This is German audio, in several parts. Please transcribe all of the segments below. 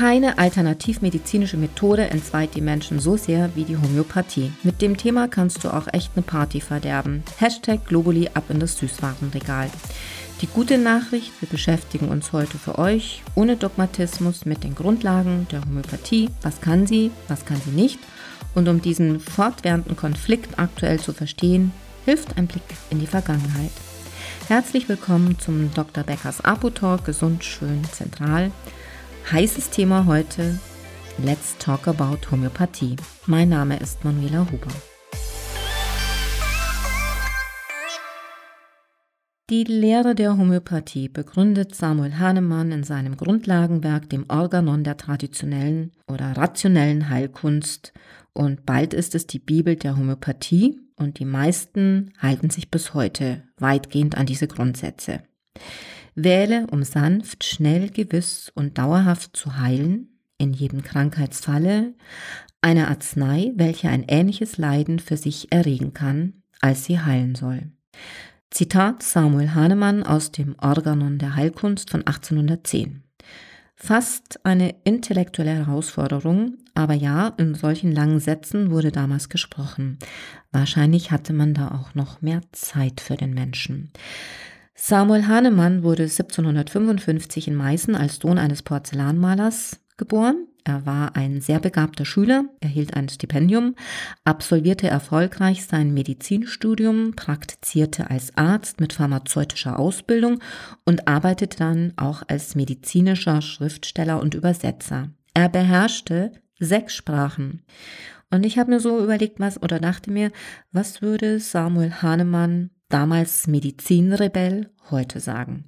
Keine alternativmedizinische Methode entzweit die Menschen so sehr wie die Homöopathie. Mit dem Thema kannst du auch echt eine Party verderben. Hashtag Globuli ab in das Süßwarenregal. Die gute Nachricht, wir beschäftigen uns heute für euch ohne Dogmatismus mit den Grundlagen der Homöopathie. Was kann sie, was kann sie nicht? Und um diesen fortwährenden Konflikt aktuell zu verstehen, hilft ein Blick in die Vergangenheit. Herzlich willkommen zum Dr. Beckers Apotalk Gesund, Schön, Zentral. Heißes Thema heute, Let's Talk About Homöopathie. Mein Name ist Manuela Huber. Die Lehre der Homöopathie begründet Samuel Hahnemann in seinem Grundlagenwerk, dem Organon der traditionellen oder rationellen Heilkunst. Und bald ist es die Bibel der Homöopathie und die meisten halten sich bis heute weitgehend an diese Grundsätze. Wähle, um sanft, schnell, gewiss und dauerhaft zu heilen, in jedem Krankheitsfalle, eine Arznei, welche ein ähnliches Leiden für sich erregen kann, als sie heilen soll. Zitat Samuel Hahnemann aus dem Organon der Heilkunst von 1810. Fast eine intellektuelle Herausforderung, aber ja, in solchen langen Sätzen wurde damals gesprochen. Wahrscheinlich hatte man da auch noch mehr Zeit für den Menschen. Samuel Hahnemann wurde 1755 in Meißen als Sohn eines Porzellanmalers geboren. Er war ein sehr begabter Schüler, erhielt ein Stipendium, absolvierte erfolgreich sein Medizinstudium, praktizierte als Arzt mit pharmazeutischer Ausbildung und arbeitete dann auch als medizinischer Schriftsteller und Übersetzer. Er beherrschte sechs Sprachen. Und ich habe mir so überlegt, was oder dachte mir, was würde Samuel Hahnemann damals Medizinrebell, heute sagen.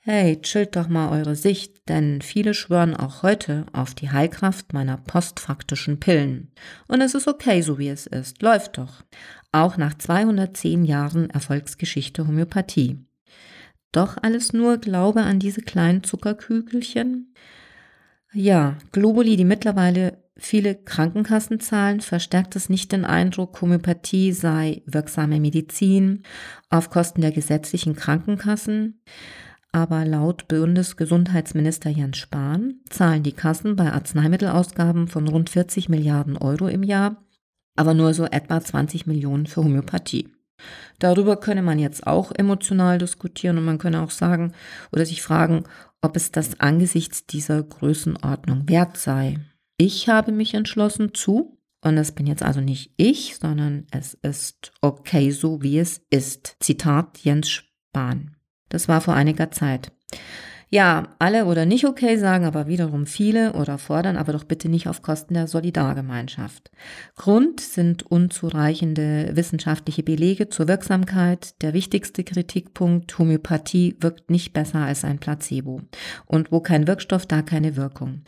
Hey, chillt doch mal eure Sicht, denn viele schwören auch heute auf die Heilkraft meiner postfaktischen Pillen. Und es ist okay, so wie es ist. Läuft doch. Auch nach 210 Jahren Erfolgsgeschichte Homöopathie. Doch alles nur Glaube an diese kleinen Zuckerkügelchen? Ja, Globuli, die mittlerweile viele Krankenkassen zahlen, verstärkt es nicht den Eindruck, Homöopathie sei wirksame Medizin auf Kosten der gesetzlichen Krankenkassen. Aber laut Bundesgesundheitsminister Jens Spahn zahlen die Kassen bei Arzneimittelausgaben von rund 40 Milliarden Euro im Jahr, aber nur so etwa 20 Millionen für Homöopathie. Darüber könne man jetzt auch emotional diskutieren und man könne auch sagen oder sich fragen, ob es das angesichts dieser Größenordnung wert sei. Ich habe mich entschlossen zu, und das bin jetzt also nicht ich, sondern es ist okay so, wie es ist. Zitat Jens Spahn. Das war vor einiger Zeit. Ja, alle oder nicht okay sagen aber wiederum viele oder fordern aber doch bitte nicht auf Kosten der Solidargemeinschaft. Grund sind unzureichende wissenschaftliche Belege zur Wirksamkeit. Der wichtigste Kritikpunkt, Homöopathie wirkt nicht besser als ein Placebo. Und wo kein Wirkstoff, da keine Wirkung.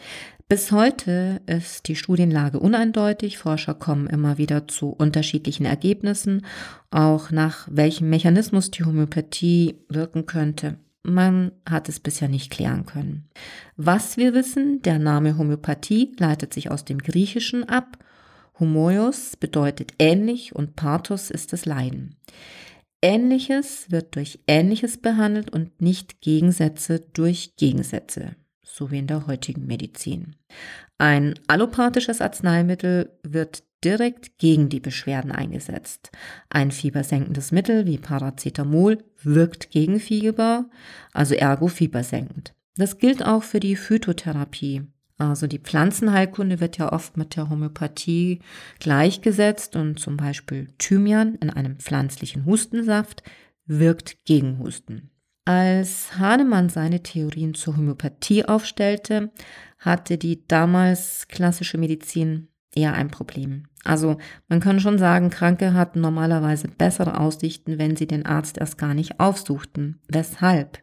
Bis heute ist die Studienlage uneindeutig. Forscher kommen immer wieder zu unterschiedlichen Ergebnissen, auch nach welchem Mechanismus die Homöopathie wirken könnte. Man hat es bisher nicht klären können. Was wir wissen, der Name Homöopathie leitet sich aus dem Griechischen ab. Homoios bedeutet ähnlich und Pathos ist das Leiden. Ähnliches wird durch Ähnliches behandelt und nicht Gegensätze durch Gegensätze, so wie in der heutigen Medizin. Ein allopathisches Arzneimittel wird direkt gegen die Beschwerden eingesetzt. Ein fiebersenkendes Mittel wie Paracetamol wirkt gegen Fieber, also ergo fiebersenkend. Das gilt auch für die Phytotherapie. Also die Pflanzenheilkunde wird ja oft mit der Homöopathie gleichgesetzt und zum Beispiel Thymian in einem pflanzlichen Hustensaft wirkt gegen Husten. Als Hahnemann seine Theorien zur Homöopathie aufstellte, hatte die damals klassische Medizin eher ein Problem. Also man kann schon sagen, Kranke hatten normalerweise bessere Aussichten, wenn sie den Arzt erst gar nicht aufsuchten. Weshalb?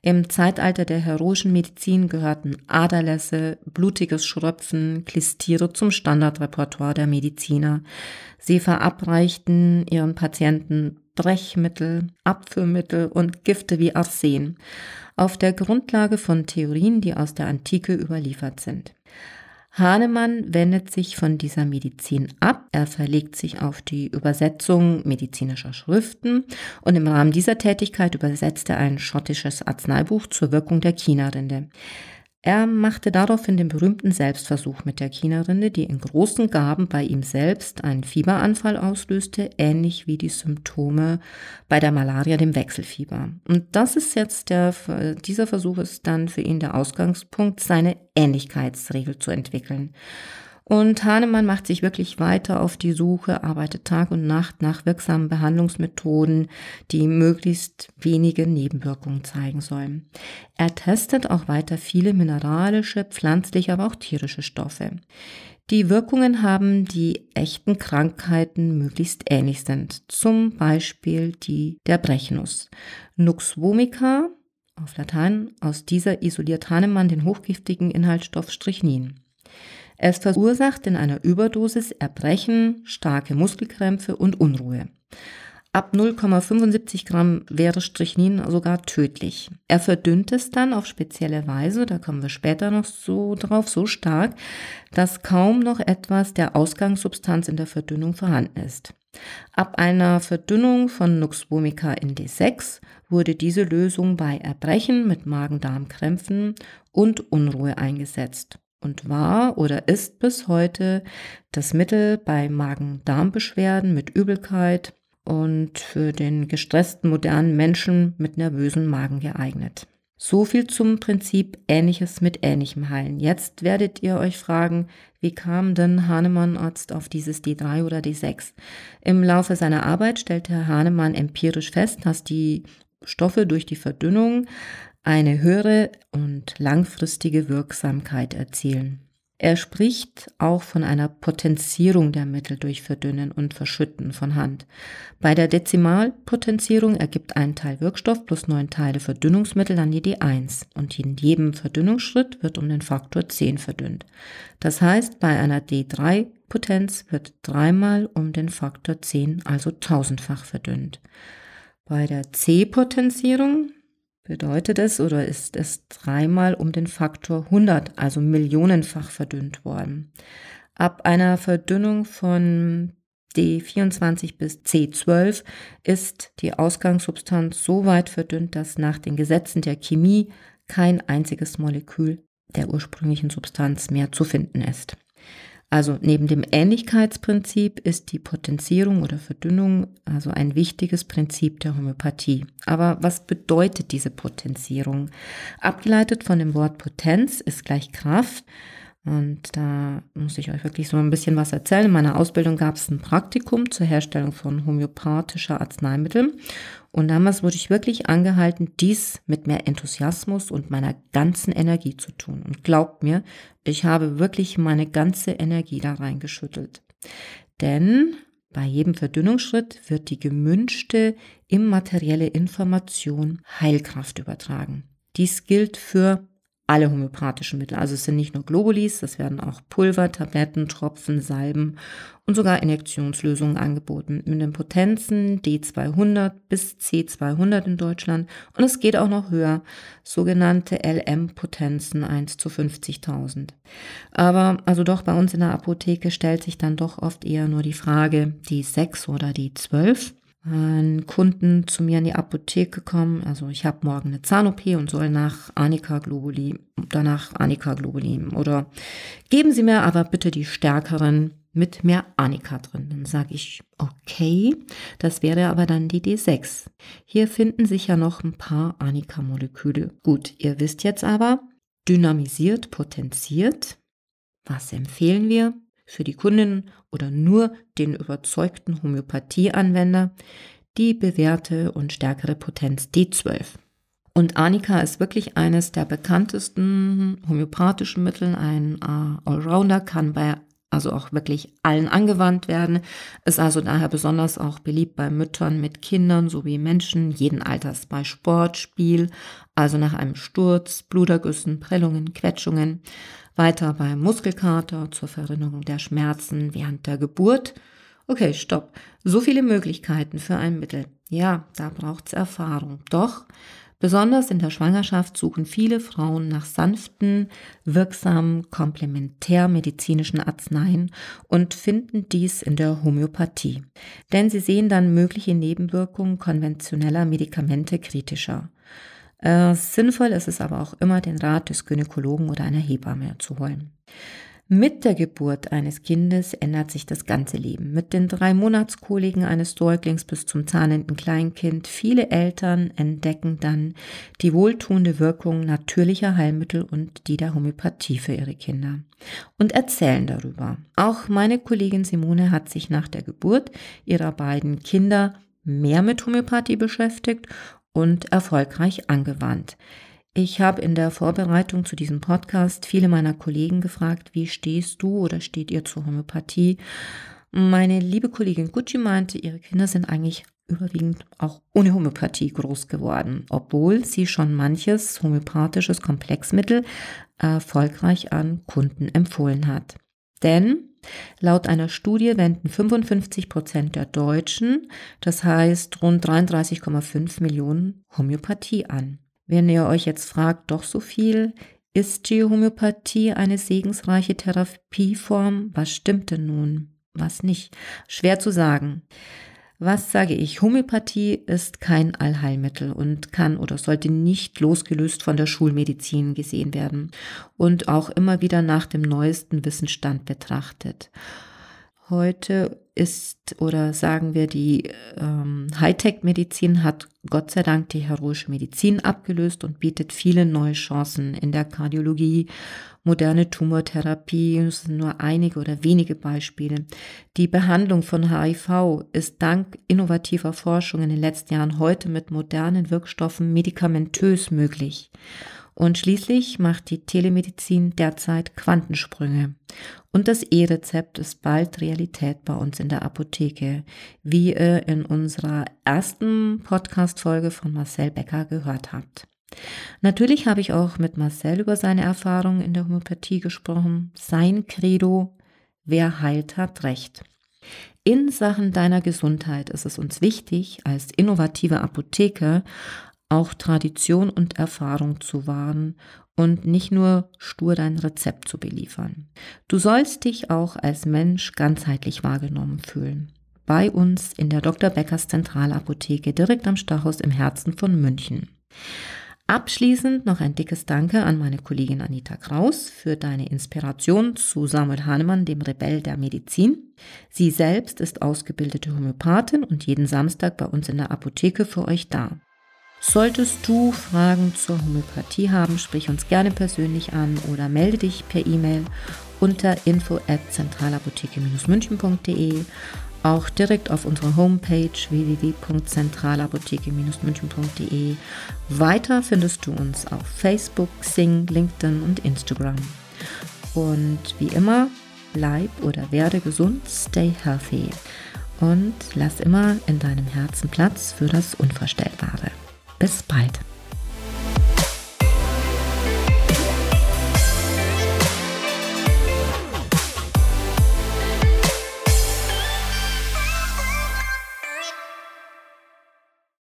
Im Zeitalter der heroischen Medizin gehörten Aderlässe, blutiges Schröpfen, Klistiere zum Standardrepertoire der Mediziner. Sie verabreichten ihren Patienten Brechmittel, Abführmittel und Gifte wie Arsen auf der Grundlage von Theorien, die aus der Antike überliefert sind. Hahnemann wendet sich von dieser Medizin ab. Er verlegt sich auf die Übersetzung medizinischer Schriften und im Rahmen dieser Tätigkeit übersetzt er ein schottisches Arzneibuch zur Wirkung der Chinarinde. Er machte daraufhin den berühmten Selbstversuch mit der Chinarinde, die in großen Gaben bei ihm selbst einen Fieberanfall auslöste, ähnlich wie die Symptome bei der Malaria, dem Wechselfieber. Und das ist jetzt der, dieser Versuch ist dann für ihn der Ausgangspunkt, seine Ähnlichkeitsregel zu entwickeln. Und Hahnemann macht sich wirklich weiter auf die Suche, arbeitet Tag und Nacht nach wirksamen Behandlungsmethoden, die möglichst wenige Nebenwirkungen zeigen sollen. Er testet auch weiter viele mineralische, pflanzliche, aber auch tierische Stoffe. Die Wirkungen haben die echten Krankheiten möglichst ähnlich sind. Zum Beispiel die der Brechnuss. Nux vomica, auf Latein, aus dieser isoliert Hahnemann den hochgiftigen Inhaltsstoff Strychnin. Es verursacht in einer Überdosis Erbrechen, starke Muskelkrämpfe und Unruhe. Ab 0,75 Gramm wäre Strychnin sogar tödlich. Er verdünnt es dann auf spezielle Weise, da kommen wir später noch so drauf, so stark, dass kaum noch etwas der Ausgangssubstanz in der Verdünnung vorhanden ist. Ab einer Verdünnung von Nux vomica in D6 wurde diese Lösung bei Erbrechen mit Magen-Darm-Krämpfen und Unruhe eingesetzt und war oder ist bis heute das Mittel bei Magen-Darm-Beschwerden mit Übelkeit und für den gestressten modernen Menschen mit nervösen Magen geeignet. So viel zum Prinzip Ähnliches mit Ähnlichem heilen. Jetzt werdet ihr euch fragen, wie kam denn Hahnemann Arzt auf dieses D3 oder D6? Im Laufe seiner Arbeit stellte Herr Hahnemann empirisch fest, dass die Stoffe durch die Verdünnung eine höhere und langfristige Wirksamkeit erzielen. Er spricht auch von einer Potenzierung der Mittel durch Verdünnen und Verschütten von Hand. Bei der Dezimalpotenzierung ergibt ein Teil Wirkstoff plus neun Teile Verdünnungsmittel dann die D1 und in jedem Verdünnungsschritt wird um den Faktor 10 verdünnt. Das heißt, bei einer D3 Potenz wird dreimal um den Faktor 10, also tausendfach verdünnt. Bei der C-Potenzierung bedeutet es oder ist es dreimal um den Faktor 100, also millionenfach verdünnt worden. Ab einer Verdünnung von D24 bis C12 ist die Ausgangssubstanz so weit verdünnt, dass nach den Gesetzen der Chemie kein einziges Molekül der ursprünglichen Substanz mehr zu finden ist. Also neben dem Ähnlichkeitsprinzip ist die Potenzierung oder Verdünnung also ein wichtiges Prinzip der Homöopathie. Aber was bedeutet diese Potenzierung? Abgeleitet von dem Wort Potenz ist gleich Kraft und da muss ich euch wirklich so ein bisschen was erzählen. In meiner Ausbildung gab es ein Praktikum zur Herstellung von homöopathischer Arzneimittel. Und damals wurde ich wirklich angehalten, dies mit mehr Enthusiasmus und meiner ganzen Energie zu tun. Und glaubt mir, ich habe wirklich meine ganze Energie da reingeschüttelt. Denn bei jedem Verdünnungsschritt wird die gemünschte immaterielle Information Heilkraft übertragen. Dies gilt für alle homöopathischen Mittel. Also es sind nicht nur Globulis, es werden auch Pulver, Tabletten, Tropfen, Salben und sogar Injektionslösungen angeboten mit den Potenzen D200 bis C200 in Deutschland und es geht auch noch höher, sogenannte LM-Potenzen 1 zu 50.000. Aber also doch bei uns in der Apotheke stellt sich dann doch oft eher nur die Frage, die 6 oder die 12 ein Kunden zu mir in die Apotheke kommen. Also ich habe morgen eine Zahn-OP und soll nach Anika Globuli, danach Anika Globuli. Oder geben Sie mir aber bitte die stärkeren mit mehr Anika drin. Dann sage ich, okay, das wäre aber dann die D6. Hier finden sich ja noch ein paar Anika-Moleküle. Gut, ihr wisst jetzt aber, dynamisiert, potenziert. Was empfehlen wir? Für die Kundinnen oder nur den überzeugten Homöopathieanwender die bewährte und stärkere Potenz D12. Und Arnika ist wirklich eines der bekanntesten homöopathischen Mittel. Ein äh, Allrounder kann bei also auch wirklich allen angewandt werden, ist also daher besonders auch beliebt bei Müttern mit Kindern sowie Menschen jeden Alters bei Sport, Spiel, also nach einem Sturz, Blutergüssen, Prellungen, Quetschungen, weiter beim Muskelkater zur Verringerung der Schmerzen während der Geburt. Okay, stopp. So viele Möglichkeiten für ein Mittel. Ja, da braucht's Erfahrung. Doch, besonders in der Schwangerschaft suchen viele Frauen nach sanften, wirksamen, komplementärmedizinischen Arzneien und finden dies in der Homöopathie. Denn sie sehen dann mögliche Nebenwirkungen konventioneller Medikamente kritischer. Äh, sinnvoll ist es aber auch immer, den Rat des Gynäkologen oder einer Hebamme zu holen. Mit der Geburt eines Kindes ändert sich das ganze Leben. Mit den drei Monatskoliken eines Säuglings bis zum zahnenden Kleinkind. Viele Eltern entdecken dann die wohltuende Wirkung natürlicher Heilmittel und die der Homöopathie für ihre Kinder und erzählen darüber. Auch meine Kollegin Simone hat sich nach der Geburt ihrer beiden Kinder mehr mit Homöopathie beschäftigt und erfolgreich angewandt. Ich habe in der Vorbereitung zu diesem Podcast viele meiner Kollegen gefragt, wie stehst du oder steht ihr zur Homöopathie? Meine liebe Kollegin Gucci meinte, ihre Kinder sind eigentlich überwiegend auch ohne Homöopathie groß geworden, obwohl sie schon manches homöopathisches Komplexmittel erfolgreich an Kunden empfohlen hat. Denn laut einer Studie wenden 55 Prozent der Deutschen, das heißt rund 33,5 Millionen, Homöopathie an. Wenn ihr euch jetzt fragt, doch so viel, ist die Homöopathie eine segensreiche Therapieform? Was stimmt denn nun? Was nicht? Schwer zu sagen. Was sage ich? Homöopathie ist kein Allheilmittel und kann oder sollte nicht losgelöst von der Schulmedizin gesehen werden und auch immer wieder nach dem neuesten Wissensstand betrachtet. Heute ist oder sagen wir, die ähm, Hightech-Medizin hat Gott sei Dank die heroische Medizin abgelöst und bietet viele neue Chancen in der Kardiologie, moderne Tumortherapie, das sind nur einige oder wenige Beispiele. Die Behandlung von HIV ist dank innovativer Forschung in den letzten Jahren heute mit modernen Wirkstoffen medikamentös möglich. Und schließlich macht die Telemedizin derzeit Quantensprünge. Und das E-Rezept ist bald Realität bei uns in der Apotheke, wie ihr in unserer ersten Podcast-Folge von Marcel Becker gehört habt. Natürlich habe ich auch mit Marcel über seine Erfahrungen in der Homöopathie gesprochen. Sein Credo, wer heilt, hat Recht. In Sachen deiner Gesundheit ist es uns wichtig, als innovative Apotheke auch Tradition und Erfahrung zu wahren und nicht nur stur dein Rezept zu beliefern. Du sollst dich auch als Mensch ganzheitlich wahrgenommen fühlen. Bei uns in der Dr. Beckers Zentralapotheke direkt am Stachus im Herzen von München. Abschließend noch ein dickes Danke an meine Kollegin Anita Kraus für deine Inspiration zu Samuel Hahnemann, dem Rebell der Medizin. Sie selbst ist ausgebildete Homöopathin und jeden Samstag bei uns in der Apotheke für euch da. Solltest du Fragen zur Homöopathie haben, sprich uns gerne persönlich an oder melde dich per E-Mail unter info at zentralapotheke-münchen.de auch direkt auf unserer Homepage www.zentralapotheke-münchen.de. Weiter findest du uns auf Facebook, Sing, LinkedIn und Instagram. Und wie immer, bleib oder werde gesund, stay healthy und lass immer in deinem Herzen Platz für das Unvorstellbare. Bis bald.